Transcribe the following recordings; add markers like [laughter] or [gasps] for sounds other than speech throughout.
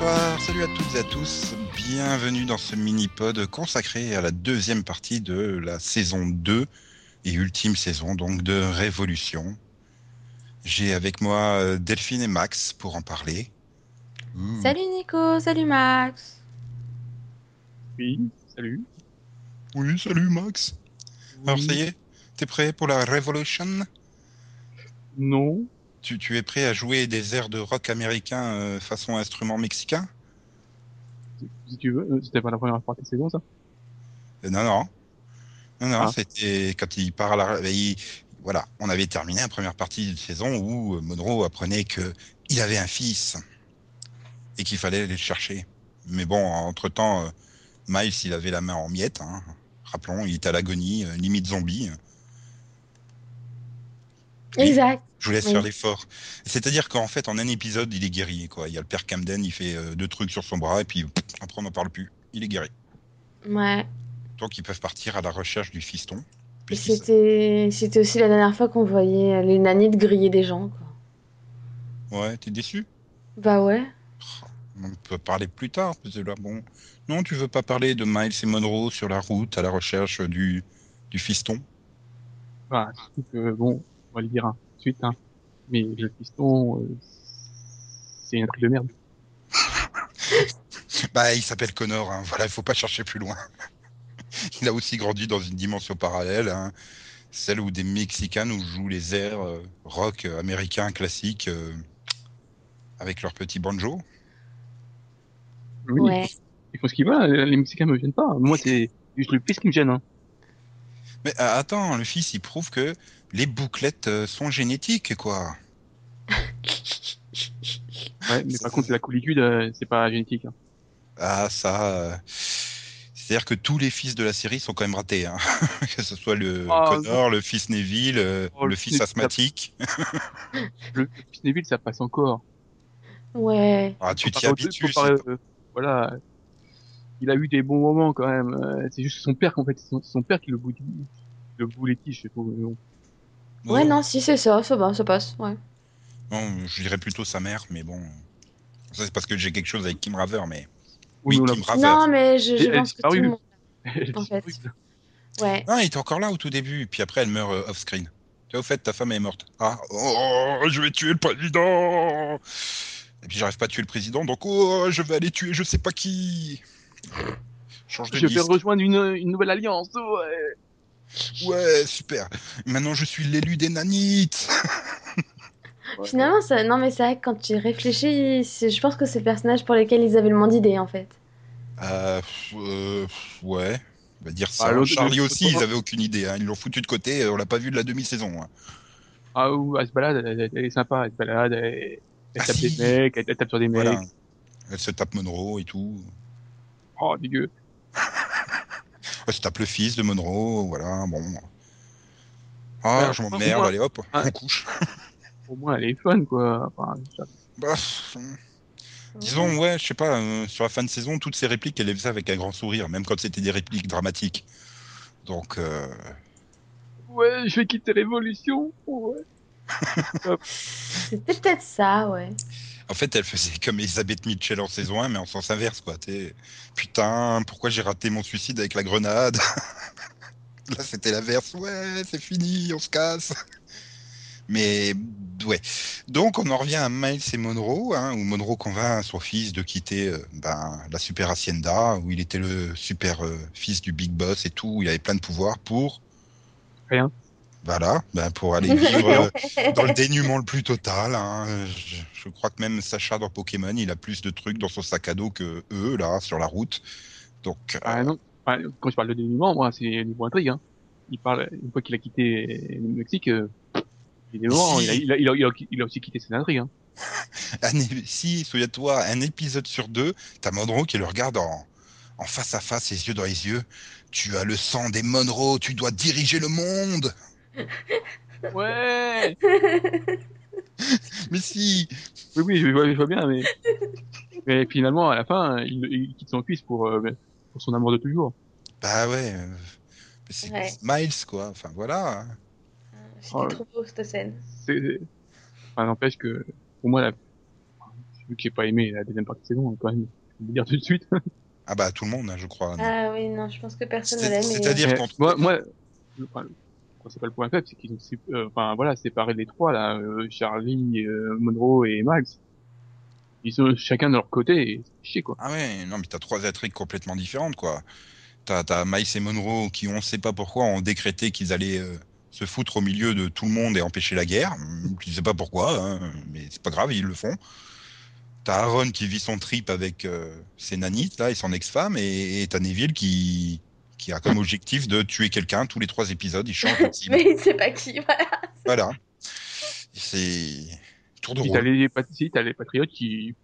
Bonsoir, salut à toutes et à tous. Bienvenue dans ce mini-pod consacré à la deuxième partie de la saison 2 et ultime saison donc de Révolution. J'ai avec moi euh, Delphine et Max pour en parler. Salut Nico, salut Max. Oui, salut. Oui, salut Max. Alors ça y est, t'es prêt pour la Revolution Non. Tu, tu es prêt à jouer des airs de rock américain euh, façon instrument mexicain? Si tu veux, euh, c'était pas la première partie de saison, ça? Euh, Non, non. Non, non, Ah. c'était quand il part à la... il- Voilà, on avait terminé la première partie de saison où euh, Monroe apprenait que il avait un fils et qu'il fallait aller le chercher. Mais bon, entre-temps, Miles, il avait la main en miettes. hein. Rappelons, il était à l'agonie, limite zombie. Exact. Je vous laisse Oui. faire l'effort. C'est-à-dire qu'en fait, en un épisode, il est guéri. Quoi. Il y a le père Camden, il fait euh, deux trucs sur son bras et puis pff, après, on n'en parle plus. Il est guéri. Ouais. Donc, ils peuvent partir à la recherche du fiston. C'était, aussi la dernière fois qu'on voyait les nanites griller des gens. Quoi. Ouais, t'es déçu? Bah ouais. On peut parler plus tard, parce que là, bon. Non, tu veux pas parler de Miles et Monroe sur la route à la recherche du, du fiston? Bah, bon, on va le dire hein, tout de suite, hein, mais le piston, euh, c'est un truc de merde. [laughs] Bah, il s'appelle Connor, hein. voilà, il faut pas chercher plus loin. [laughs] il a aussi grandi dans une dimension parallèle, hein, celle où des Mexicains nous jouent les airs euh, rock euh, américains classiques euh, avec leur petit banjo. Oui, Ouais. ils, font, ce qu'ils veulent, les Mexicains me gênent pas. Moi, c'est juste le fils qui me gêne. Hein. Mais euh, attends, le fils, il prouve que les bouclettes euh, sont génétiques, quoi. Ouais, mais par contre, la coolitude, euh, c'est pas génétique. Hein. Ah, ça. euh, C'est-à-dire que tous les fils de la série sont quand même ratés. Hein. [laughs] que ce soit le Ah, Connor, le fils Neville, Oh, le le fils fils- asthmatique. Le, [laughs] le fils Neville, ça passe encore. Ouais. Ah, tu t'y habitues. euh, voilà. Il a eu des bons moments quand même. C'est juste son père qu'en fait, c'est son, son père qui le boudit, le boulettige, je mais bon. Ouais, Oh, non, si c'est ça, ça va, ça passe. Ouais. non, je dirais plutôt sa mère, mais bon. Ça, c'est parce que j'ai quelque chose avec Kim Raver, mais. Oui, Kim Raver. Non, mais je, je Elle- elle pense que disparu. tout le monde. [laughs] En fait. oui, Ouais. Ah, il était encore là au tout début, puis après, elle meurt euh, off-screen. Tu vois, au fait, ta femme est morte. Ah, oh, je vais tuer le président Et puis, j'arrive pas à tuer le président, donc, oh, je vais aller tuer je sais pas qui Change de Je vais rejoindre une, une nouvelle alliance. Ouais. Ouais, super. Maintenant, je suis l'élu des nanites. Finalement, ça... non, mais c'est vrai que quand tu réfléchis, je pense que c'est le personnage pour lequel ils avaient le moins d'idées en fait. Euh, euh, ouais. On va dire ça. Ah, Charlie aussi, ils avaient aucune idée. hein. Ils l'ont foutu de côté. euh, On l'a pas vu de la demi-saison. hein. Ah, ou elle se balade, elle, est sympa, elle se balade, elle, elle Ah, tape si. des mecs, elle, elle tape sur des mecs. Elle se tape Monroe et tout. Oh, dégueu. Elle se tape le fils de Monroe. Voilà, bon. Ah, Ouais, je m'emmerde. Allez hop, Ah. on couche. [laughs] Au moins, elle est fun, quoi. Enfin, ça- Bah, disons, ouais, je sais pas. euh, sur la fin de saison, toutes ces répliques, elle les faisait avec un grand sourire, même quand c'était des répliques dramatiques. Donc, euh, Ouais, je vais quitter Révolution. Ouais. [laughs] C'était peut-être ça, ouais. En fait, elle faisait [laughs] comme Elisabeth Mitchell en saison 1, mais en sens inverse, quoi. T'es, putain, pourquoi j'ai raté mon suicide avec la grenade? [laughs] Là, c'était l'inverse. Ouais, c'est fini, on se casse. [laughs] Mais, ouais. Donc, on en revient à Miles et Monroe, hein, où Monroe convainc son fils de quitter euh, ben, la super hacienda, où il était le super euh, fils du big boss et tout, où il avait plein de pouvoirs pour... Rien. Voilà, ben, pour aller [laughs] vivre euh, dans le [laughs] dénuement le plus total. hein. Je, je crois que même Sacha dans Pokémon, il a plus de trucs dans son sac à dos que eux, là, sur la route. Donc, euh, Ah non. Enfin, quand je parle de dénuement, moi, c'est niveau intrigue. Hein. Il parle, une fois qu'il a quitté le Mexique, euh, évidemment, Si. il a, il, a, il, a, il, a, il a aussi quitté ses intrigues. Hein. [laughs] un si, souviens-toi, un épisode sur deux, t'as Monroe qui le regarde en, en face à face, les yeux dans les yeux. Tu as le sang des Monroe, tu dois diriger le monde. Ouais [laughs] Mais si, Oui, oui, je vois, je vois bien, mais... mais finalement, à la fin, il, il quitte son fils pour, euh, pour son amour de toujours. bah ouais, euh, mais c'est Ouais. Miles quoi. Enfin voilà. C'était Oh, trop beau cette scène. C'est... Enfin, n'empêche que, pour moi, la... vu que j'ai pas aimé la deuxième partie de saison, quand même, je vais le dire tout de suite. Ah bah tout le monde, hein, je crois. Ah oui, non, je pense que personne ne C'est- l'aime. mais- c'est-à-dire- moi, principal point faible, c'est qu'ils ont, euh, voilà, séparé les trois là, euh, Charlie, euh, Monroe et Max. Ils sont chacun de leur côté, et chier quoi. Ah ouais, non mais t'as trois intrigues complètement différentes quoi. T'as t'as Miles et Monroe qui on sait pas pourquoi ont décrété qu'ils allaient euh, se foutre au milieu de tout le monde et empêcher la guerre. Je sais pas pourquoi, hein, mais c'est pas grave, ils le font. T'as Aaron qui vit son trip avec ses nanites là et son ex-femme et t'as Neville qui qui a comme objectif de tuer quelqu'un tous les trois épisodes. Il change de [laughs] cible. Mais il sait pas qui, voilà. Voilà. C'est tour de rôle. les, si, t'as les patriotes qui,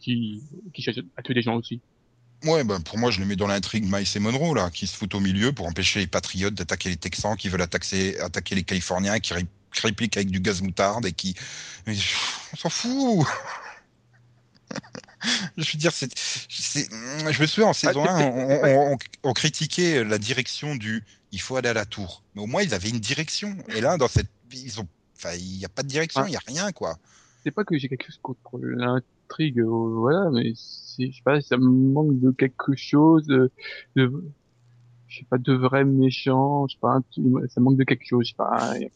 qui, qui cherchent à tuer des gens aussi. Ouais, ben pour moi, je les mets dans l'intrigue Miles et Monroe, là, qui se foutent au milieu pour empêcher les patriotes d'attaquer les Texans, qui veulent attaquer, attaquer les Californiens, qui, ré- qui répliquent avec du gaz moutarde et qui. Mais pff, on s'en fout [laughs] Je veux dire, c'est. c'est- Je me souviens, en saison c'est 1, pas- on, on- on- on critiquait la direction du il faut aller à la tour. Mais au moins, ils avaient une direction. Et là, dans cette. Ils ont. Enfin, il n'y a pas de direction, il Ouais. n'y a rien, quoi. C'est pas que j'ai quelque chose contre l'intrigue, euh, voilà, mais c'est, je sais pas, ça me manque de quelque chose, de, de je sais pas, de vrais méchants, je sais pas, ça manque de quelque chose, je sais pas. il y a-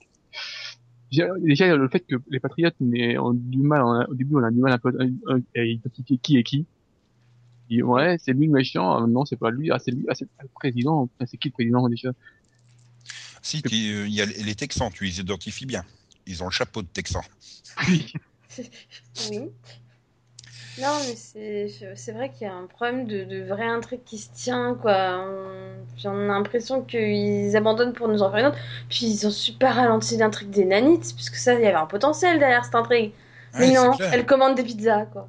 Déjà, le fait que les patriotes ont du mal, on a- au début, on a du mal un peu à, identifier qui est qui. Et ouais, c'est lui le méchant, ah, non, c'est pas lui, ah, c'est lui, ah, c'est le président, c'est qui le président déjà? Si, tu- il y a les Texans, tu les identifies bien. Ils ont le chapeau de Texan. Oui. [laughs] Non, mais c'est vrai qu'il y a un problème de, de vraie intrigue qui se tient, quoi. On- J'en ai l'impression qu'ils abandonnent pour nous en faire une autre. Puis ils ont super ralenti l'intrigue des nanites, puisque ça, il y avait un potentiel derrière cette intrigue. Mais non, elle commande des pizzas, quoi.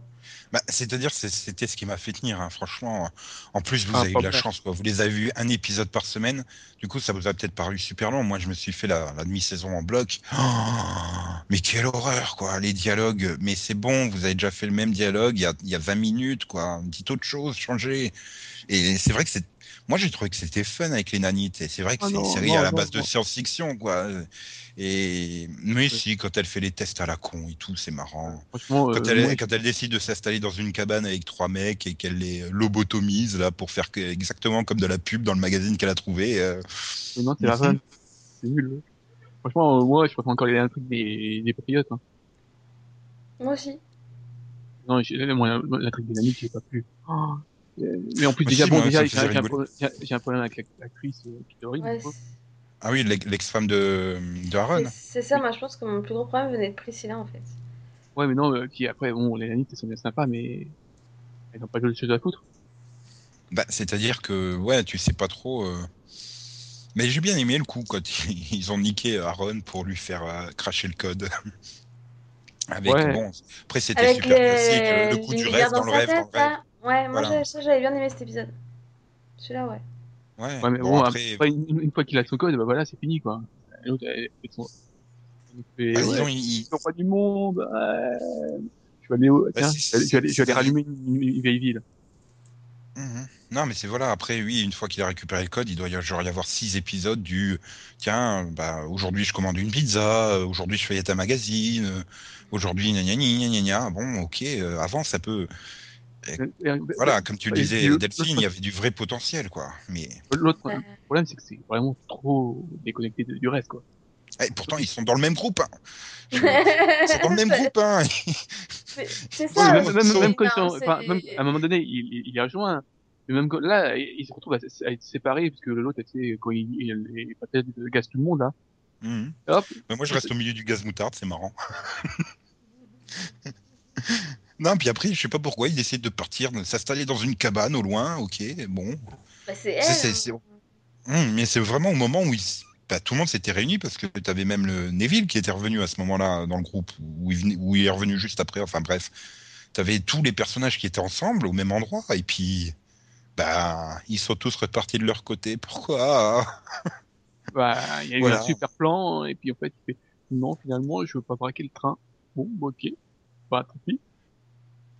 Bah, C'est-à-dire, c'est- c'était ce qui m'a fait tenir, hein, franchement. En plus, vous Ah, avez eu la chance, quoi. Vous les avez vus un épisode par semaine. Du coup, ça vous a peut-être paru super long. Moi, je me suis fait la, la demi-saison en bloc. Oh, [gasps] mais quelle horreur, quoi. Les dialogues. Mais c'est bon, vous avez déjà fait le même dialogue il y a, il y a 20 minutes, quoi. Dites autre chose, changez. Et c'est vrai que c'est. Moi, j'ai trouvé que c'était fun avec les nanites. C'est vrai que Ah c'est une série non, à la non, base de science-fiction, quoi. Et mais si, quand elle fait les tests à la con et tout, c'est marrant. Franchement, Quand euh, elle, moi, quand elle décide de s'installer dans une cabane avec trois mecs et qu'elle les lobotomise là pour faire que- exactement comme de la pub dans le magazine qu'elle a trouvé. euh, Mais non, c'est la vanne. C'est nul. Franchement, euh, moi, je préfère encore les intrigues des, des patriotes. Hein. Moi aussi. Non, moi, l'intrigue des amis, j'ai pas plu. Oh. Euh, Mais en plus, Moi déjà, bon, moi, déjà, j'ai faisait j'ai un, problème- avec la- l'actrice euh, du coup. Ah oui, l'ex- l'ex-femme de, de Aaron. c'est ça, moi je pense que mon plus gros problème venait de Priscilla en fait. Ouais, mais non, euh, qui après, bon, les nanites, elles sont bien sympas, mais elles n'ont pas de choses à foutre. Bah, c'est-à-dire que ouais, tu sais pas trop. euh, Mais j'ai bien aimé le coup quand [laughs] ils ont niqué Aaron pour lui faire euh, cracher le code. [laughs] Avec Ouais. bon, après c'était super les... classique, le, le coup du rêve dans le rêve, dans tête, le rêve. Ouais, moi Voilà. ça j'avais bien aimé cet épisode. Celui-là, ouais. Ouais. Ouais, mais bon, bon, après, après, une, une fois qu'il a son code, bah voilà, c'est fini, quoi. L'autre, elle fait son... elle fait, bah, ouais, disons, il- ils pas du monde, ouais. Je vais aller, au- Bah, tiens, je vais aller- je vais aller, rallumer une, une vieille ville. Mhm. Non, mais c'est voilà. Après, oui, une fois qu'il a récupéré le code, il doit y, genre y avoir six épisodes du tiens, bah, aujourd'hui je commande une pizza, aujourd'hui je feuillette un magazine, aujourd'hui gna gna gna gna gna. Bon, ok, euh, avant ça peut. Et- et- Voilà, comme tu le disais, et le- Delphine, il y avait du vrai potentiel, quoi. Mais L'autre problème, c'est que c'est vraiment trop déconnecté de- du reste, quoi. eh, pourtant, ils sont dans le même groupe. Hein. [laughs] Ils sont dans le même groupe. Hein. C'est ça. même, même, c'est- même quand ils non, sont, même, à un moment donné, il, il, il est rejoint. Mais même quand, là, il se retrouve à, être séparé, parce que l'autre, tu sais, quand il, il, il, il gaz tout le monde, là. Mhm. Hop. Mais moi, je reste au milieu du gaz moutarde, c'est marrant. [laughs] non, puis après, je sais pas pourquoi, ils décident de partir, de s'installer dans une cabane au loin. Ok, bon. Bah, c'est elle. C'est- c'est- hein. c'est- Hum, mais c'est vraiment au moment où bah, tout le monde s'était réuni parce que tu avais même le Neville qui était revenu à ce moment-là dans le groupe où il, venait- où il est revenu juste après. Enfin bref, tu avais tous les personnages qui étaient ensemble au même endroit et puis bah ils sont tous repartis de leur côté. Pourquoi? [laughs] Bah, il y a eu Voilà. un super plan, et puis en fait, il fait, non, finalement, je veux pas braquer le train. Bon, ok. Bah, tant pis.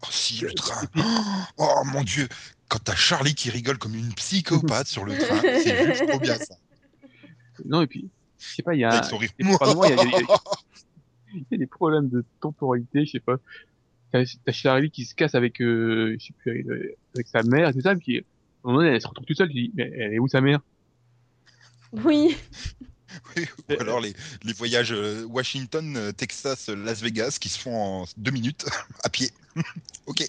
Oh si le train. [gasps] Oh mon dieu, quand t'as Charlie qui rigole comme une psychopathe sur le train, [laughs] c'est juste trop bien ça. Non, et puis, je sais pas, il y a, il y des problèmes de temporalité, je sais pas. t'as t'as Charlie qui se casse avec, euh, je sais plus, avec, euh, avec sa mère et tout ça, puis à un moment donné, elle se retrouve toute seule, tu dis, mais elle est où sa mère? Oui. [laughs] Oui, ou alors les, les voyages euh, Washington, euh, Texas, euh, Las Vegas qui se font en deux minutes [laughs] à pied. [laughs] ok.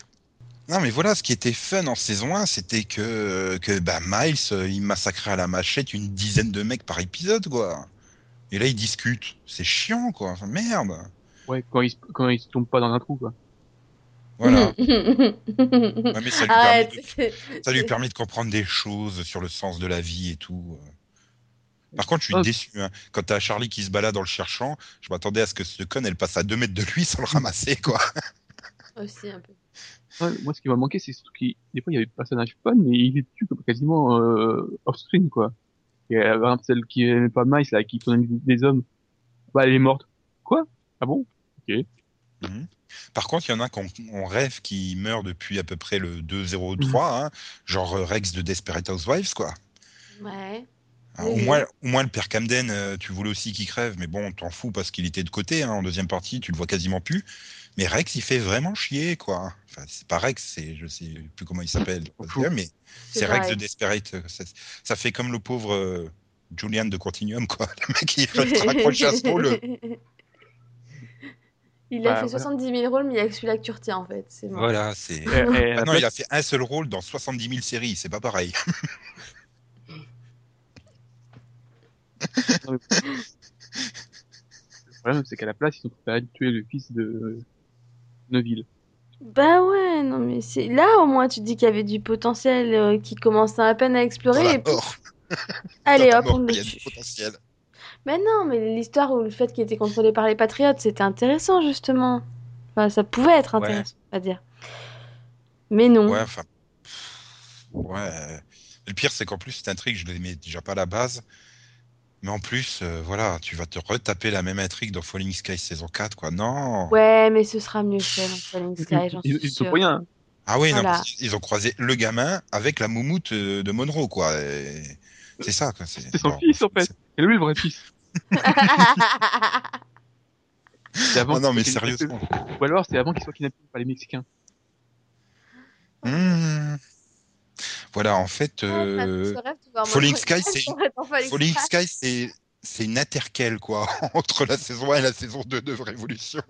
Non mais voilà, ce qui était fun en saison 1, c'était que, que bah, Miles, euh, il massacrait à la machette une dizaine de mecs par épisode, quoi. Et là, ils discutent. C'est chiant, quoi. Enfin, merde. Ouais, quand il, se- quand il se tombe pas dans un trou, quoi. Voilà. Ouais, mais ça lui, Arrête. permet de, ça lui permet de comprendre des choses sur le sens de la vie et tout. Par contre, je suis Oh. déçu. Hein. Quand t'as Charlie qui se balade en le cherchant, je m'attendais à ce que ce con, elle passe à 2 mètres de lui sans le ramasser, quoi. [laughs] Aussi un peu. Ouais, moi, ce qui m'a manqué, c'est surtout qu'il, des fois, il y avait des personnages fun, mais il est dessus comme quasiment, euh, off-screen, quoi. Et, euh, par exemple, celle qui aimait pas Miles, là, qui tournait des hommes, bah, elle est morte. Quoi? Ah bon? Mhm. Par contre, il y en a qu'on on rêve qui meurt depuis à peu près le 2-0-3, hein, genre euh, Rex de Desperate Housewives, quoi. Ouais. Hein, Oui, au, moins, au moins, le père Camden, euh, tu voulais aussi qu'il crève, mais bon, t'en fous parce qu'il était de côté. Hein, en deuxième partie, tu le vois quasiment plus. Mais Rex, il fait vraiment chier, quoi. Enfin, c'est pas Rex, c'est, je sais plus comment il s'appelle, mais C'est Rex de Desperate. euh, Ça, ça fait comme le pauvre euh, Julian de Continuum, quoi. [laughs] Le mec, il reste [laughs] raccroché à ce rôle. Il a Bah, fait voilà. 70 000 rôles, mais il y a que celui-là que tu retiens en fait. Voilà, c'est. Ah non, il a fait un seul rôle dans 70 000 séries, c'est pas pareil. [laughs] Le problème, c'est qu'à la place, ils ont préféré tuer le fils de Neville. Bah ouais, non mais c'est là au moins tu te dis qu'il y avait du potentiel euh, qui commençait à peine à Dans explorer la et puis mort. allez hop on le il y a tue. du potentiel. Mais non, mais l'histoire ou le fait qu'il était contrôlé par les patriotes, c'était intéressant justement. Enfin, ça pouvait être Ouais. intéressant, on va dire. Mais non. Ouais, enfin. Ouais. Le pire, c'est qu'en plus, cette intrigue, je l'aimais déjà pas à la base. Mais en plus, euh, voilà, tu vas te retaper la même intrigue dans Falling Sky saison 4, quoi. Non! Ouais, mais ce sera mieux fait dans Falling Sky, j'en Ils, suis ils sont sûre. rien. Ah oui, non, Voilà. qu'ils ont croisé le gamin avec la moumoute euh, de Monroe, quoi. Et C'est ça, quoi. C'est son bon, fils, en fait. c'est- Et lui, le vrai fils. [laughs] C'est avant Oh non, qu'il mais soit kidnappé. sérieusement. Ou alors, c'est avant qu'il soit kidnappé par les Mexicains. Hmm. Voilà, en fait, euh, [laughs] Falling Sky, c'est- Falling Sky, c'est c'est une interquelle, quoi, [laughs] entre la saison 1 et la saison 2 de Révolution.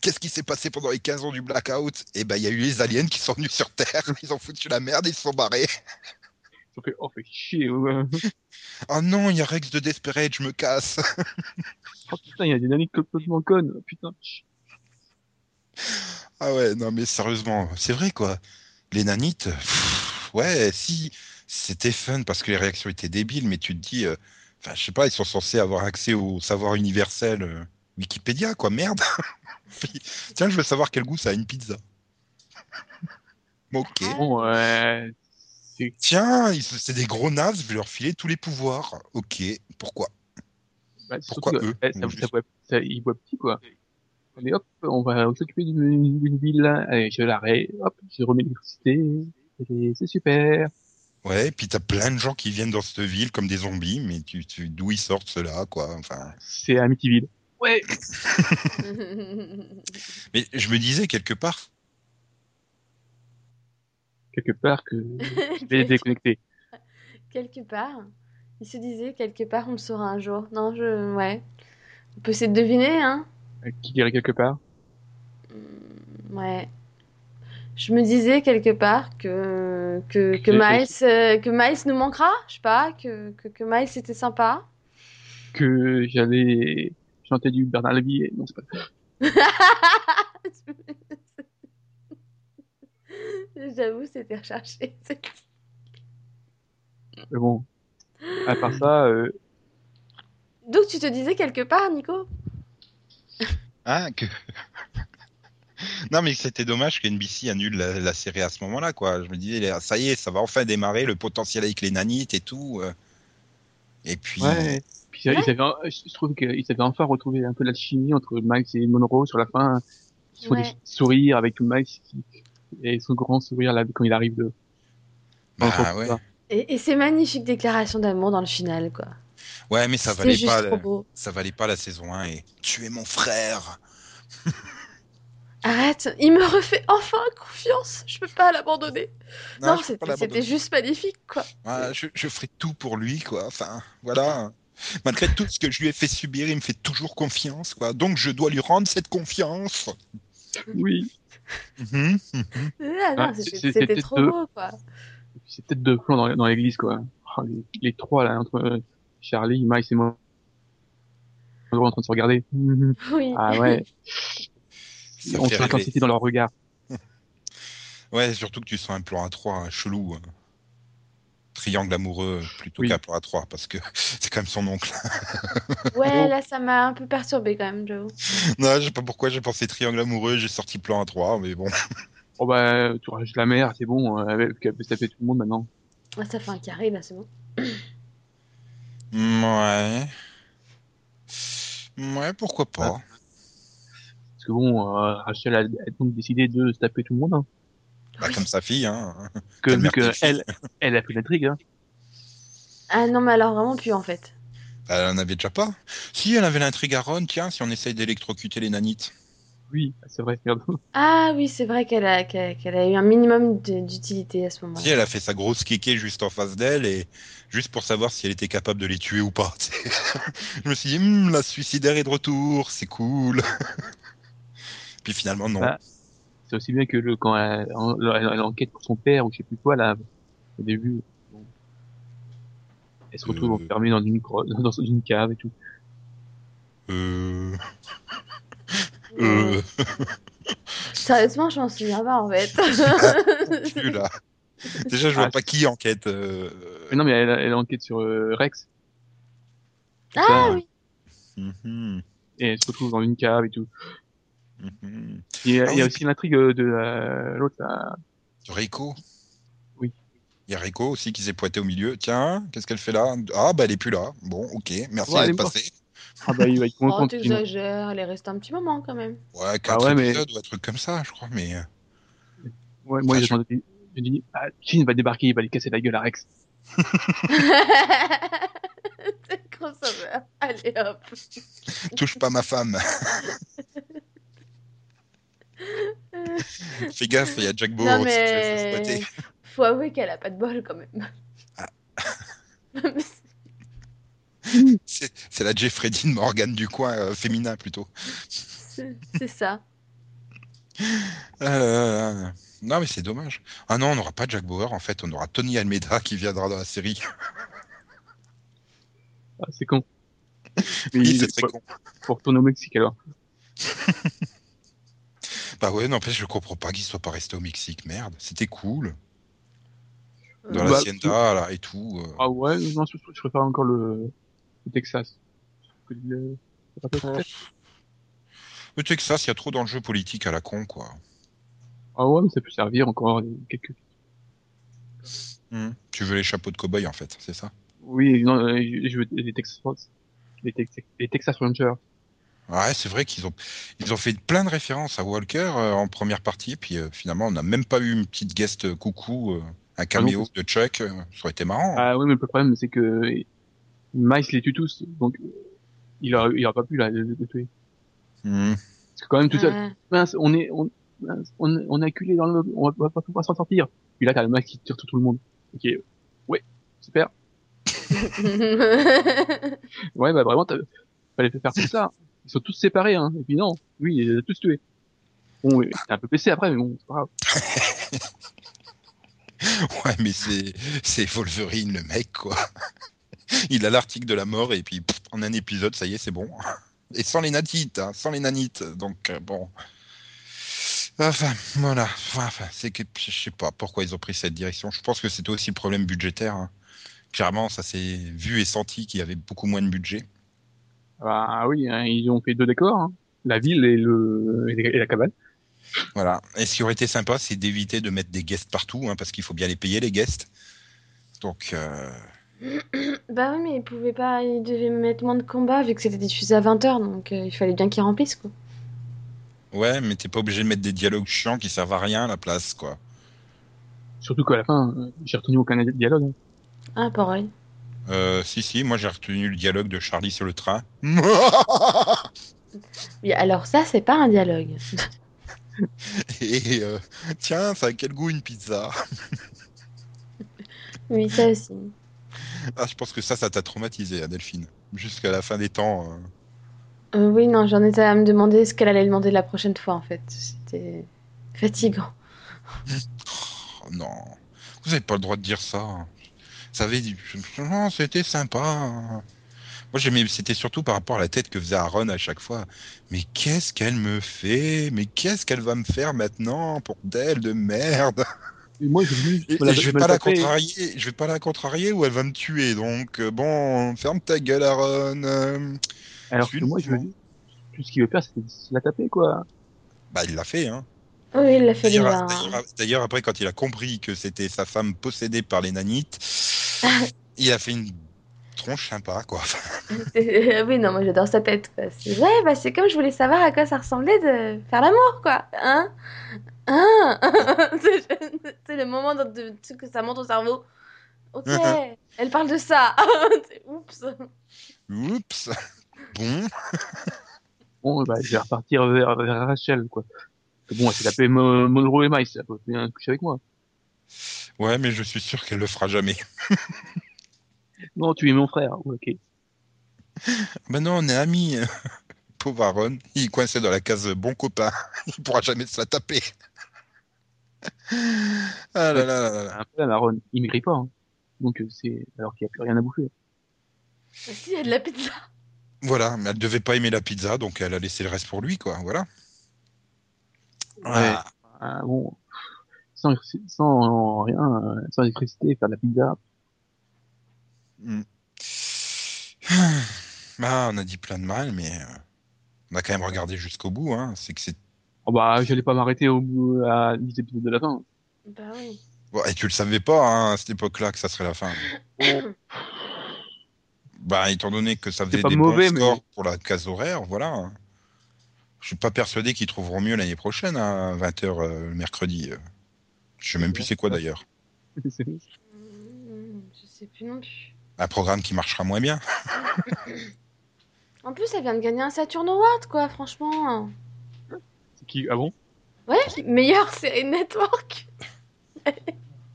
Qu'est-ce qui s'est passé pendant les 15 ans du blackout? Eh ben, il y a eu les aliens qui sont venus sur Terre, [laughs] ils ont foutu la merde, ils se sont barrés. Ils ont fait, oh, fait chier. ouais. Oh non, il y a Rex de Desperate, je me casse. Oh putain, il y a des nannies complètement connes. Putain. Ah ouais, non mais sérieusement, c'est vrai quoi. Les nanites, pff, ouais, si, c'était fun parce que les réactions étaient débiles, mais tu te dis, euh, enfin, je sais pas, ils sont censés avoir accès au savoir universel euh, Wikipédia, quoi, merde. [laughs] Puis, Tiens, je veux savoir quel goût ça a une pizza. ok. Bon, ouais. Tiens, c'est des gros nazes, je vais leur filer tous les pouvoirs. Ok, pourquoi? Bah, Pourquoi surtout, eux? eh, ça, ça, voit- ils voient petit, quoi. Allez, hop, on va s'occuper d'une ville. Allez, je l'arrête. Hop, je remets l'électricité. Et C'est super. Ouais, puis t'as plein de gens qui viennent dans cette ville comme des zombies, mais tu, tu, d'où ils sortent ceux-là, quoi. Enfin, C'est Amityville. Ouais. [laughs] mais je me disais quelque part, Quelque part que [laughs] je vais les déconnecter. quelque part, il se disait quelque part on le saura un jour. Non, je ouais. On peut essayer de deviner hein. Qui dirait quelque part? Hmm, Ouais. Je me disais quelque part que que, Miles euh, que Miles nous manquera, je sais pas, que, que, que Miles était sympa. Que j'allais chanter du Bernard Lavillier. Non, c'est pas [laughs] J'avoue, c'était recherché. [laughs] Mais bon. À part ça, euh, Donc tu te disais quelque part, Nico? Hein, que. Non, mais c'était dommage que NBC annule la, la série à ce moment-là, quoi. Je me disais, ça y est, ça va enfin démarrer, le potentiel avec les nanites et tout. euh. Et puis, ouais. Puis ils avaient, je trouve qu'ils avaient enfin retrouvé un peu l'alchimie entre Miles et Monroe sur la fin. Ils font Ouais. des sourires avec qui, et son grand sourire là quand il arrive de. bah ouais. Et, et ces magnifiques déclarations d'amour dans le final, quoi. Ouais, mais ça C'est valait juste pas, trop la- beau. ça valait pas la saison 1 et tu es mon frère. Arrête, il me refait enfin confiance. Je peux pas l'abandonner. Non, c'était c'était juste magnifique, quoi. Ah, je, je ferai tout pour lui, quoi. Enfin, voilà. Malgré tout ce que je lui ai fait subir, il me fait toujours confiance, quoi. Donc je dois lui rendre cette confiance. Oui. Mhm, mhm. Ah, Ah, c'était c'était c'était trop deux. beau, quoi. C'est peut-être deux plans dans, dans l'église, quoi. Oh, les, les trois, là, entre euh, Charlie, Mike et moi. On est en train de se regarder. Oui. Ah ouais. [laughs] Ça On fait sent rêver. l'intensité dans leur regard. [laughs] Ouais, surtout que tu sens un plan à 3 chelou. hein. Triangle amoureux plutôt Oui. qu'un plan à 3 parce que [laughs] c'est quand même son oncle. [laughs] Ouais, là, ça m'a un peu perturbé quand même, j'avoue. non, je sais pas pourquoi j'ai pensé triangle amoureux, j'ai sorti plan à 3, mais bon. Oh bah, tu rajoutes la mère, c'est bon, euh, avec- elle peut se taper tout le monde maintenant. Ah, ça fait un carré, là, c'est bon. Ouais. Ouais, pourquoi pas. Que bon, euh, Rachel a, a donc décidé de se taper tout le monde. Hein. Comme sa fille, hein. Que, Quelle vu mère que t'es fille. elle, elle a pris l'intrigue. Hein. Ah non, mais alors vraiment plus, en fait. Elle en avait déjà pas. Si, elle avait l'intrigue à Ron, tiens, si on essaye d'électrocuter les nanites. Oui, c'est vrai. [laughs] Ah oui, c'est vrai qu'elle a, qu'elle qu'elle a eu un minimum d'utilité à ce Si, moment-là. elle a fait sa grosse kéké juste en face d'elle et juste pour savoir si elle était capable de les tuer ou pas. [laughs] Je me suis dit, Hum, la suicidaire est de retour, c'est cool. [laughs] Puis finalement, non. Ah. C'est aussi bien que le, quand elle, elle, elle enquête pour son père ou je sais plus quoi, là, au début. bon. Elle se retrouve Euh. enfermée dans une, [laughs] dans une cave et tout. Euh... [laughs] Euh. [laughs] Sérieusement, je m'en souviens pas, en fait. plus, là. Déjà, je vois Ah, pas qui enquête. euh, Mais non, mais elle, elle enquête sur euh, Rex. ah Ça, oui. mhm, Et elle se retrouve dans une cave et tout. Et il y a, Ah il y a oui. aussi l'intrigue de la- l'autre, là. Rico Oui. Il y a Rico aussi qui s'est pointé au milieu. Tiens, qu'est-ce qu'elle fait là? Ah, bah elle est plus là. Bon, ok, merci Ouais, elle d'être passée. Ah bah, il va être Oh, content. sinon. t'exagères, elle est restée un petit moment quand même. Ouais, quatre ouais, mais- épisodes ou un truc comme ça, je crois, mais... euh, Ouais, moi, Ah, j'attendais. Je dis, ah, Chin va débarquer, il va lui casser la gueule à Rex. [laughs] Allez hop. Touche pas ma femme. [laughs] [laughs] Fais gaffe, il y a Jack Bauer non aussi qui va se mais [laughs] faut avouer qu'elle a pas de bol quand même. Ah. [laughs] C'est la Jeffrey Dean Morgan du coin, euh, féminin plutôt. c'est ça. Euh, non, mais c'est dommage. Ah non, on n'aura pas Jack Bauer, en fait, on aura Tony Almeida qui viendra dans la série. Ah, c'est con. Mais Oui, il- c'est très con. faut retourner au Mexique alors. Bah ouais, n'empêche, je comprends pas qu'il soit pas resté au Mexique, merde. C'était cool. Dans Bah, l'Hacienda, là, et tout. euh. Ah ouais, non, je, je préfère encore le, le Texas. Que le- Texas, il y a trop d'enjeux politiques à la con, quoi. Ah ouais, mais ça peut servir encore quelques. Hmm. Tu veux les chapeaux de cow-boy, en fait, c'est ça? Oui, non, euh, je je veux les Texas, les, Tex- les Texas Rangers. Ouais, c'est vrai qu'ils ont, ils ont fait plein de références à Walker euh, en première partie, puis euh, finalement, on n'a même pas eu une petite guest euh, coucou, euh, un caméo non, de Chuck, euh, ça aurait été marrant. hein. Ah oui, mais le problème c'est que Miles les tue tous, donc il aura, il aura pas pu là le, le tuer. Hmm. Parce que quand même tout seul, Ouais. mince, on est, on, mince, on, on est acculé dans le, on va, on va pas pouvoir s'en sortir. Puis là t'as le Max qui tire tout le monde. Ok, ouais, super. [laughs] Ouais, bah vraiment, t'as- fallait faire tout ça. Ils sont tous séparés, hein. Et puis non, lui, il les a tous tués. Bon, oui, t'es un peu blessé après, mais bon, c'est pas grave. [laughs] Ouais, mais c'est, c'est Wolverine, le mec, quoi. Il a l'article de la mort, et puis en un épisode, ça y est, c'est bon. Et sans les nanites, hein, sans les nanites. Donc, euh, bon. Enfin, voilà. Enfin, c'est que je sais pas pourquoi ils ont pris cette direction. Je pense que c'était aussi le problème budgétaire. hein. Clairement, ça s'est vu et senti qu'il y avait beaucoup moins de budget. Bah oui, hein, ils ont fait deux décors, hein. La ville et le, et la cabane. Voilà. Et ce qui aurait été sympa, c'est d'éviter de mettre des guests partout, hein, parce qu'il faut bien les payer, les guests. Donc, euh, [coughs] bah oui, mais ils pouvaient pas, ils devaient mettre moins de combats vu que c'était diffusé à 20h, donc euh, il fallait bien qu'ils remplissent quoi. ouais, mais t'es pas obligé de mettre des dialogues chiants qui servent à rien à la place, quoi. Surtout qu'à la fin, euh, j'ai retenu aucun dialogue. hein. Ah, pareil. Euh, si, si, moi j'ai retenu le dialogue de Charlie sur le train. [laughs] Oui, alors ça, c'est pas un dialogue. Et euh, tiens, ça a quel goût une pizza? Oui, ça aussi. Ah, je pense que ça, ça t'a traumatisé, hein, Delphine. Jusqu'à la fin des temps. euh. Euh, oui, non, j'en étais à me demander ce qu'elle allait demander la prochaine fois, en fait. C'était fatigant. [laughs] Oh, non, vous n'avez pas le droit de dire ça. Ça avait dit, non, c'était sympa. Moi, j'aimais, c'était surtout par rapport à la tête que faisait Aaron à chaque fois. Mais qu'est-ce qu'elle me fait? Mais qu'est-ce qu'elle va me faire maintenant, pour d'elle de merde? Et moi, je, Et, la- je vais pas la contrarier, je vais pas la contrarier ou elle va me tuer. Donc euh, bon, ferme ta gueule, Aaron. Euh, Alors que moi, je veux tout ce qu'il veut faire, c'est la taper, quoi. Bah, il l'a fait, hein. Oui, il l'a fait déjà. D'ailleurs, hein. d'ailleurs- après, quand il a compris que c'était sa femme possédée par les nanites, [laughs] il a fait une tronche sympa, quoi. C'est- oui, non, moi j'adore sa tête. quoi. C'est ouais, bah c'est comme je voulais savoir à quoi ça ressemblait de faire l'amour, quoi. Hein? Hein? [laughs] C'est c'est le moment de, de- que ça monte au cerveau. Ok, [laughs] elle parle de ça. C'est- Oups. Oups. Bon. Bon, bah, je vais repartir vers, vers Rachel, quoi. Bon, elle s'est tapé Mo- Monroe et Mice, elle peut bien coucher avec moi. Ouais, mais je suis sûr qu'elle le fera jamais. [laughs] Non, tu es mon frère. Ouais, ok. Ben non, on est amis. [laughs] Pauvre Aaron, il est coincé dans la case bon copain. [laughs] Il pourra jamais se la taper. Ah là là là là là. Un marronne. Il maigrit pas, hein. Donc, euh, c'est, alors qu'il n'y a plus rien à bouffer. Si, il y a de la pizza. Voilà, mais elle devait pas aimer la pizza, donc elle a laissé le reste pour lui, quoi. Voilà. Ouais. Ah, bon. Sans, sans rien, euh, sans électricité, faire de la pizza. Hmm. [sighs] Ah, on a dit plein de mal, mais euh, on a quand même regardé jusqu'au bout. Hein. C'est que c'est. Oh, bah, j'allais pas m'arrêter au bout, à 10 épisodes de la fin. Bah oui. Bon, et tu le savais pas hein, à cette époque-là que ça serait la fin. [coughs] Bah, étant donné que ça faisait pas des mauvais, bons mais- scores pour la case horaire, voilà. Je suis pas persuadé qu'ils trouveront mieux l'année prochaine à 20h le mercredi. euh. Je sais même plus c'est quoi d'ailleurs. [laughs] Je sais plus non plus. Un programme qui marchera moins bien. En plus, elle vient de gagner un Saturn Award, quoi, franchement. c'est qui, ah bon? Ouais, meilleure série network.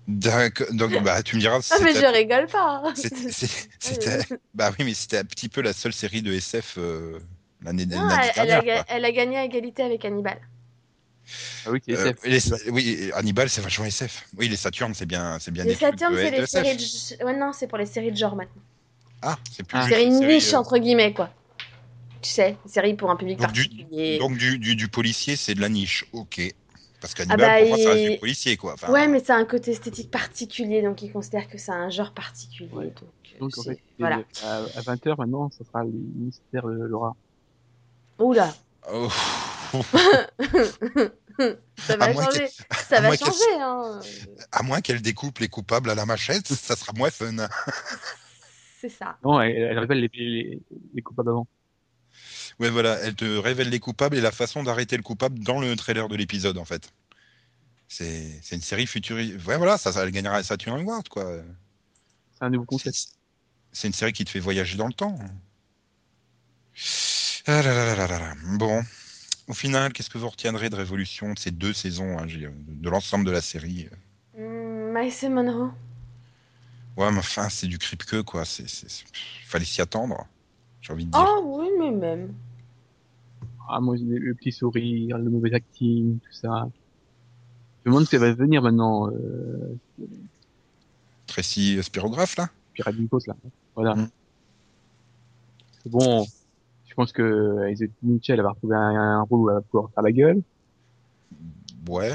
Donc, bah, tu me diras. Ah, mais je rigole pas. C'était, [laughs] bah oui, mais c'était un petit peu la seule série de SF euh, l'année elle, elle a, elle a gagné à égalité avec Hannibal. Ah oui. Euh, les- oui, Hannibal, c'est vachement SF. Oui, les Saturnes, c'est bien, c'est bien Les des trucs Saturn, de- c'est les séries de... Ouais, non, c'est pour les séries de genre maintenant. Ah, c'est plus Ah. juste Séries une série, niche, euh, entre guillemets, quoi. Tu sais, une série pour un public Donc du, particulier. donc du, du, du policier, c'est de la niche. Ok. Parce qu'Hannibal, bah, pour moi, ça reste du policier, quoi. Enfin, Ouais, mais c'est un côté esthétique particulier, donc ils considèrent que c'est un genre particulier. Ouais. Donc, euh, Donc, en c'est- fait, voilà. à, à 20h maintenant, ça sera les mystères de Laura. Oula, oh, [laughs] ça va changer. à Ça va moins qu'elle- changer, hein. à moins qu'elle découpe les coupables à la machette, ça sera moins fun. C'est ça. Non, elle, elle révèle les, les, les coupables avant. Ouais, voilà, elle te révèle les coupables et la façon d'arrêter le coupable dans le trailer de l'épisode, en fait. C'est c'est une série futuriste. Ouais, voilà, ça, ça elle gagnera un Saturn Award, quoi. C'est un nouveau concept. C'est une série qui te fait voyager dans le temps. Ah là là là là là là. Bon, au final, qu'est-ce que vous retiendrez de Révolution de ces deux saisons, hein, j'ai- de l'ensemble de la série Hmm, Miles et Monroe. Ouais, mais enfin, c'est du creep-que, quoi. C'est, c'est, c'est- fallait s'y attendre, j'ai envie de dire. Oh oui, mais même. Ah, moi, le, le petit sourire, le mauvais acting, tout ça. Je me demande si elle va venir maintenant, euh, Tracy Spirographe, là? Pirate Nikos, là. Voilà. Mm. C'est bon. Je pense que Mitchell va retrouver un, un rôle où elle va pouvoir faire la gueule. Ouais.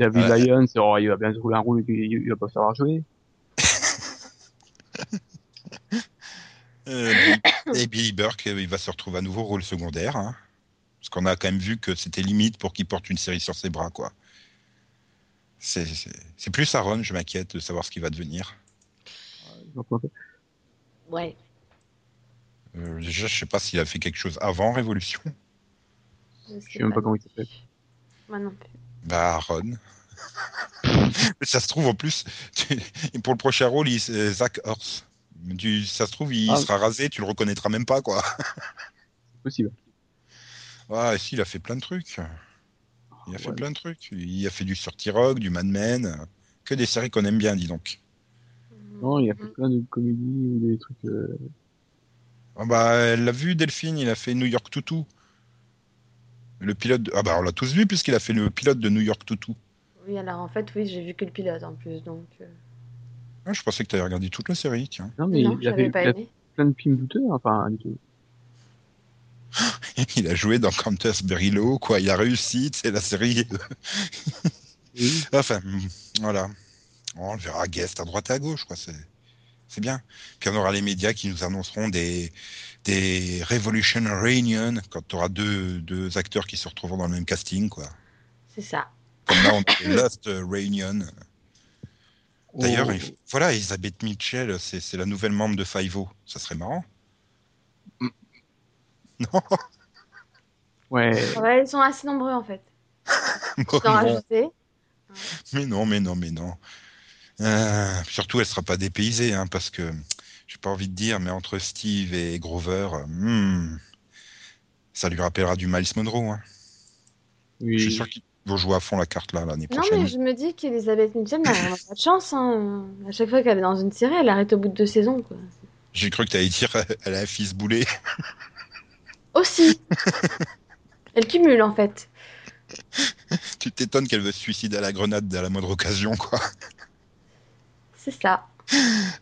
David Euh, Lyons, oh, il va bien trouver un rôle où il, il va pas savoir jouer. [laughs] Euh, Billy- et Billy Burke, il va se retrouver à nouveau rôle secondaire. Hein, parce qu'on a quand même vu que c'était limite pour qu'il porte une série sur ses bras, quoi. C'est, plus Aaron, je m'inquiète de savoir ce qu'il va devenir. Ouais. Euh, déjà, je sais pas s'il a fait quelque chose avant Révolution. Je Je sais même pas comment il s'appelle. Moi non plus. Bah, Aaron. Mais [laughs] ça se trouve, en plus, pour le prochain rôle, il, c'est Zach Horse. Tu, ça se trouve, il Ah. sera rasé, tu le reconnaîtras même pas, quoi. C'est possible. Ouais, [laughs] si, il a fait plein de trucs. Il a fait Ouais. plein de trucs. Il a fait du Sorty Rock, du Mad Men. Que des séries qu'on aime bien, dis donc. Non, il a fait plein de comédies ou des trucs. euh, Ah bah, elle l'a vu, Delphine, il a fait New York Toutou. Le pilote. de- Ah bah, on l'a tous vu puisqu'il a fait le pilote de New York Toutou. Oui, alors en fait, oui, j'ai vu que le pilote en plus, donc. euh, Ah, je pensais que tu avais regardé toute la série, tiens. Non, mais non, il a j'avais fait pas il plein de films douteux, enfin, du tout. [laughs] Il a joué dans Canterbury Law, quoi. Il a réussi, c'est la série. [laughs] Oui. enfin, mm, voilà. On le verra guest à droite et à gauche, quoi. C'est, c'est bien. Puis on aura les médias qui nous annonceront des, des Revolution Reunion quand tu auras deux, deux acteurs qui se retrouveront dans le même casting, quoi. C'est ça. Comme là, on [coughs] a Lost Reunion. D'ailleurs, Oh, il- voilà, Elisabeth Mitchell, c'est, c'est la nouvelle membre de Five-O. Ça serait marrant. [laughs] Non, Ouais. Ouais, ils sont assez nombreux en fait. [laughs] bon, non. rajouter. Mais non, mais non, mais non. Euh, surtout, elle sera pas dépaysée, hein, parce que j'ai pas envie de dire, mais entre Steve et Grover, hmm, ça lui rappellera du Miles Monroe. Hein. Oui. Je suis sûr qu'ils vont jouer à fond la carte là l'année Non, prochaine. mais je me dis qu'Elisabeth Mitchell n'a pas de chance. Hein. À chaque fois qu'elle est dans une série, elle arrête au bout de deux saisons. Quoi. J'ai cru que tu allais dire [laughs] elle a un fils boulet. Aussi [laughs] Elle cumule en fait. tu t'étonnes qu'elle veut se suicider à la grenade à la moindre occasion, quoi. C'est ça.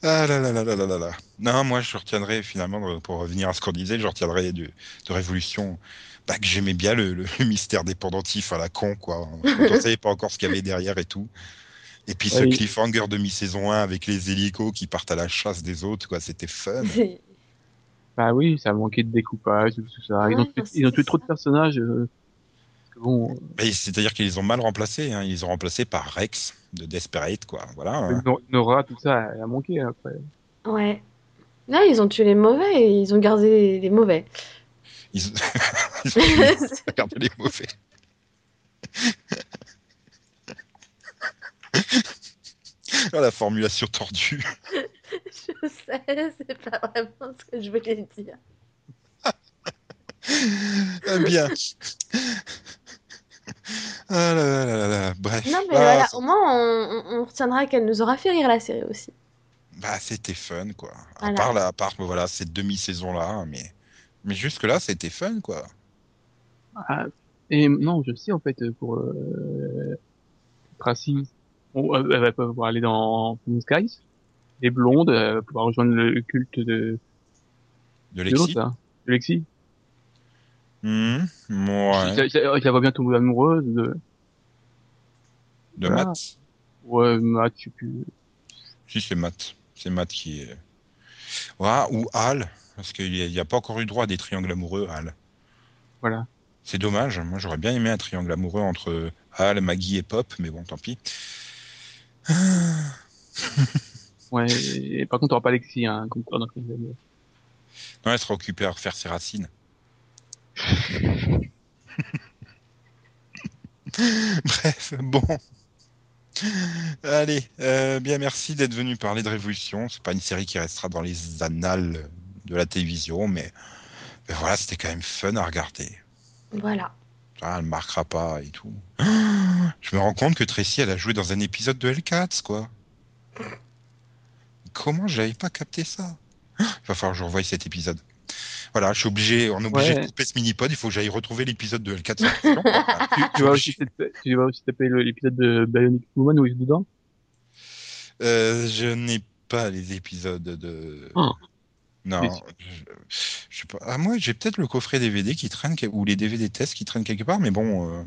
Ah là là là là là là. Non, moi je retiendrai finalement, pour revenir à ce qu'on disait, je retiendrai de, de Révolution bah, que j'aimais bien le, le mystère des pendentifs à la con, quoi. Quand [laughs] on savait pas encore ce qu'il y avait derrière et tout. Et puis ce Oui. cliffhanger de mi-saison 1 avec les hélicos qui partent à la chasse des autres, quoi, c'était fun. [laughs] Bah oui, ça a manqué de découpage, tout ça. Ils Ouais, tué, ils ont tué ça. trop de personnages. euh, bon, C'est-à-dire qu'ils ont mal remplacés, hein. ils ont remplacés par Rex de Desperate, quoi. Voilà. hein. Nor- Nora, tout ça, elle a manqué après. Ouais. Là, ils ont tué les mauvais et ils ont gardé les mauvais. Ils... [laughs] [laughs] ils ont regardé les mauvais. Ah, la formulation tordue. [laughs] Je sais, c'est pas vraiment ce que je voulais dire. Ah, bien. Ah là là là là là. Bref. Non, mais Ah, voilà, ça- au moins, on, on- on retiendra qu'elle nous aura fait rire la série aussi. Bah, c'était fun, quoi. À Voilà. part, là, à part voilà, cette demi-saison-là, mais... mais jusque-là, c'était fun, quoi. Ah, et non, je sais en fait pour euh, Tracy, bon, elle va pouvoir aller dans Phoenix Skies, les blondes, elle va pouvoir rejoindre le culte de, De Lexi. de Lexi. Je, ouais. je- je- je la vois bien tomber amoureuse de, De Voilà. Matt. ouais, Matt, je sais plus. Si, c'est Matt. C'est Matt qui est... Ouais, ou Al. Parce qu'il n'y a, pas encore eu droit à des triangles amoureux, Al. Voilà. C'est dommage. Moi, j'aurais bien aimé un triangle amoureux entre Al, Maggie et Pop, mais bon, tant pis. Ouais, et, par contre, t'auras pas Lexi, hein, comme dans Phoenix Skies. Non, elle sera occupée à refaire ses racines. [laughs] Bref, bon. Allez, euh, bien merci d'être venu parler de Révolution. C'est pas une série qui restera dans les annales de la télévision, mais, mais voilà, c'était quand même fun à regarder. Voilà. Ah, elle marquera pas et tout. [gasps] Je me rends compte que Tracy, elle a joué dans un épisode de Hellcats, quoi. Comment j'avais pas capté ça? [gasps] Il va falloir que je revoie cet épisode. Voilà, je suis obligé, on est obligé Ouais. de couper ce mini-pod, il faut que j'aille retrouver l'épisode de Hellcats. en question. Tu, tu vas aussi peut-être- tu vas aussi taper l'épisode de Bionic Woman où il est dedans? Euh, je n'ai pas les épisodes de. Oh. Non, je, je sais pas. Ah, moi, j'ai peut-être le coffret DVD qui traîne, ou les DVD tests qui traînent quelque part, mais bon. euh,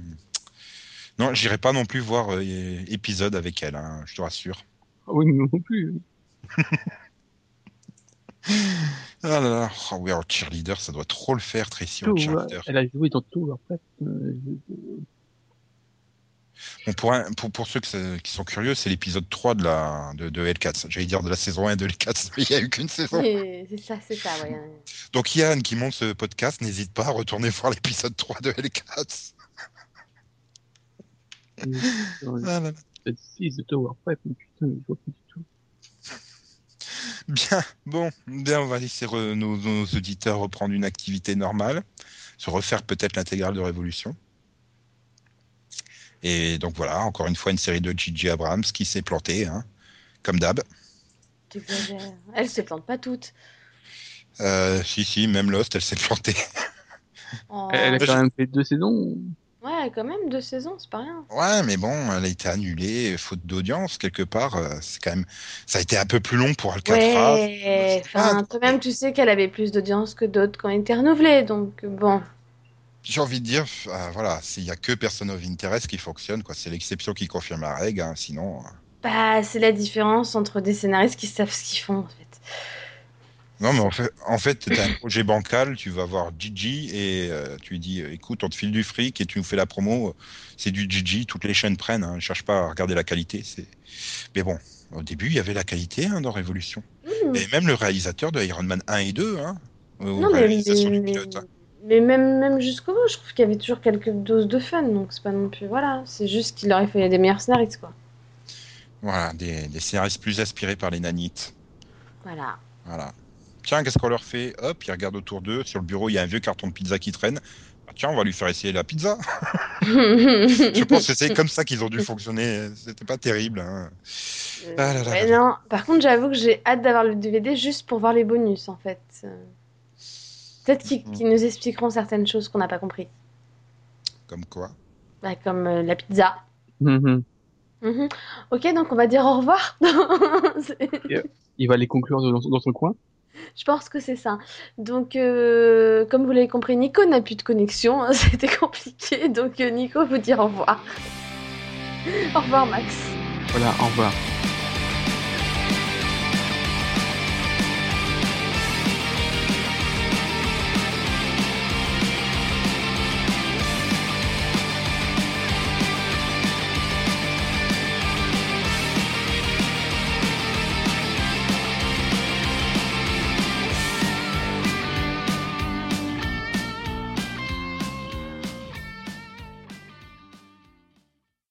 Non, j'irai pas non plus voir euh, épisode avec elle, hein, je te rassure. Ah oui, non plus. [laughs] Ah là là, oh, We Are Cheerleader, ça doit trop le faire, Tracy Tout, en ouais. Cheerleader. Elle a joué dans tout, en fait. Euh, Bon, pour, un- pour, pour ceux que qui sont curieux, c'est l'épisode 3 de, la, de, de Hellcats. J'allais dire de la saison 1 de Hellcats, [laughs] mais il n'y a eu qu'une saison. C'est ça, c'est ça, ouais. Donc Yann qui monte ce podcast, n'hésite pas à retourner voir l'épisode 3 de Hellcats. dans Ah là là. l'épisode 6 de Tower Prep, putain, mais je vois plus du tout. Bien, bon, bien, on va laisser re- nos, nos auditeurs reprendre une activité normale, se refaire peut-être l'intégrale de Révolution. Et donc voilà, encore une fois, une série de Gigi Abrams qui s'est plantée, hein, comme d'hab. Elle se plante pas toutes. Euh, si, si, même Lost, elle s'est plantée. Oh. Elle a quand même fait deux saisons. Ouais, quand même, deux saisons, c'est pas rien. Ouais, mais bon, elle a été annulée, faute d'audience, quelque part. euh, C'est quand même. Ça a été un peu plus long pour Alcatraz. Ouais, enfin, pas- quand même, tu sais qu'elle avait plus d'audience que d'autres quand elle était renouvelée, donc bon. J'ai envie de dire, euh, voilà, s'il y a que Person of Interest qui fonctionne, quoi. C'est l'exception qui confirme la règle, hein, sinon. euh, Bah, c'est la différence entre des scénaristes qui savent ce qu'ils font, en fait. Non, mais en fait, en fait, t'as un projet bancal, tu vas voir Gigi et euh, tu lui dis, euh, écoute, on te file du fric et tu nous fais la promo. C'est du Gigi, toutes les chaînes prennent. Hein, ne cherche pas à regarder la qualité. Mais bon, au début, il y avait la qualité hein, dans Révolution. Hmm. Et même le réalisateur de Iron Man 1 et 2, hein, aux Non, mais, mais, pilote. hein. mais même, même jusqu'au bout, je trouve qu'il y avait toujours quelques doses de fun, donc c'est pas non plus. Voilà, c'est juste qu'il aurait fallu des meilleurs scénaristes, quoi. Voilà, des, des scénaristes plus aspirés par les nanites. Voilà. Voilà. Tiens, qu'est-ce qu'on leur fait Hop, ils regardent autour d'eux. Sur le bureau, il y a un vieux carton de pizza qui traîne. Ah, tiens, on va lui faire essayer la pizza. [laughs] Je pense que c'est comme ça qu'ils ont dû fonctionner. C'était pas terrible. hein. Ah là là Ouais, là. non, par contre, j'avoue que j'ai hâte d'avoir le DVD juste pour voir les bonus, en fait. Euh, Peut-être qu'ils Mhm. qu'ils nous expliqueront certaines choses qu'on n'a pas compris. Comme quoi Bah, comme euh, la pizza. Mhm. Mhm. Ok, donc on va dire au revoir. [laughs] Il va les conclure dans, dans son coin? Je pense que c'est ça. Donc, euh, comme vous l'avez compris, Nico n'a plus de connexion. [laughs] C'était compliqué. Donc, euh, Nico vous dire au revoir. au revoir, Max. Voilà, au revoir.